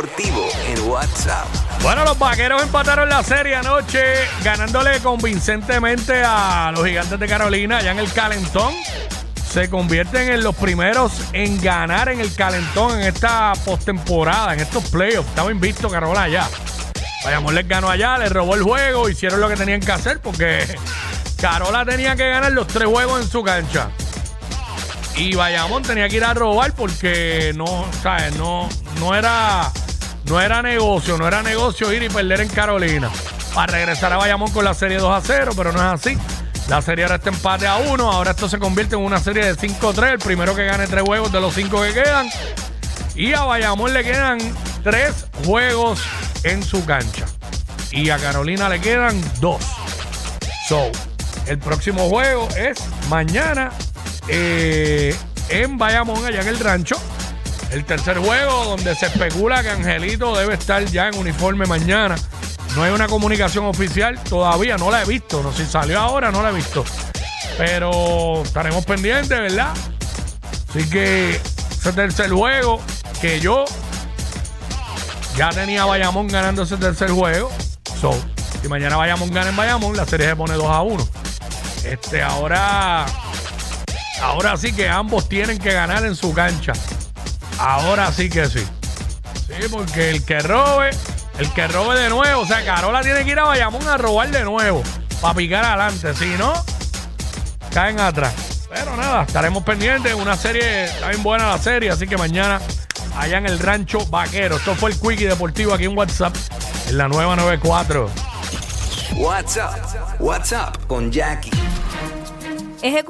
En WhatsApp. Bueno, los vaqueros empataron la serie anoche, ganándole convincentemente a los gigantes de Carolina, allá en el Calentón. Se convierten en los primeros en ganar en el Calentón en esta postemporada, en estos playoffs. Estaba invisto Carola allá. Bayamón les ganó allá, les robó el juego, hicieron lo que tenían que hacer porque Carola tenía que ganar los tres juegos en su cancha. Y Bayamón tenía que ir a robar porque no, ¿sabes? No, no era, no era negocio, no era negocio ir y perder en Carolina. Para regresar a Bayamón con la serie 2 a 0, pero no es así. La serie ahora está empate a 1. Ahora esto se convierte en una serie de 5-3. El primero que gane tres juegos de los cinco que quedan. Y a Bayamón le quedan tres juegos en su cancha. Y a Carolina le quedan dos. So, el próximo juego es mañana eh, en Bayamón, allá en el rancho. El tercer juego donde se especula que Angelito debe estar ya en uniforme mañana. No hay una comunicación oficial todavía, no la he visto. No, si salió ahora, no la he visto. Pero estaremos pendientes, ¿verdad? Así que ese tercer juego que yo ya tenía Bayamón ganando ese tercer juego. So, si mañana Bayamón gana en Bayamón, la serie se pone 2 a 1. Este, ahora, ahora sí que ambos tienen que ganar en su cancha. Ahora sí que sí. Sí, porque el que robe, el que robe de nuevo, o sea, Carola tiene que ir a Bayamón a robar de nuevo para picar adelante. Si no, caen atrás. Pero nada, estaremos pendientes. Una serie, está bien buena la serie, así que mañana allá en el rancho vaquero. Esto fue el Quickie Deportivo aquí en WhatsApp, en la nueva 94. WhatsApp, WhatsApp con Jackie. Ejecutiva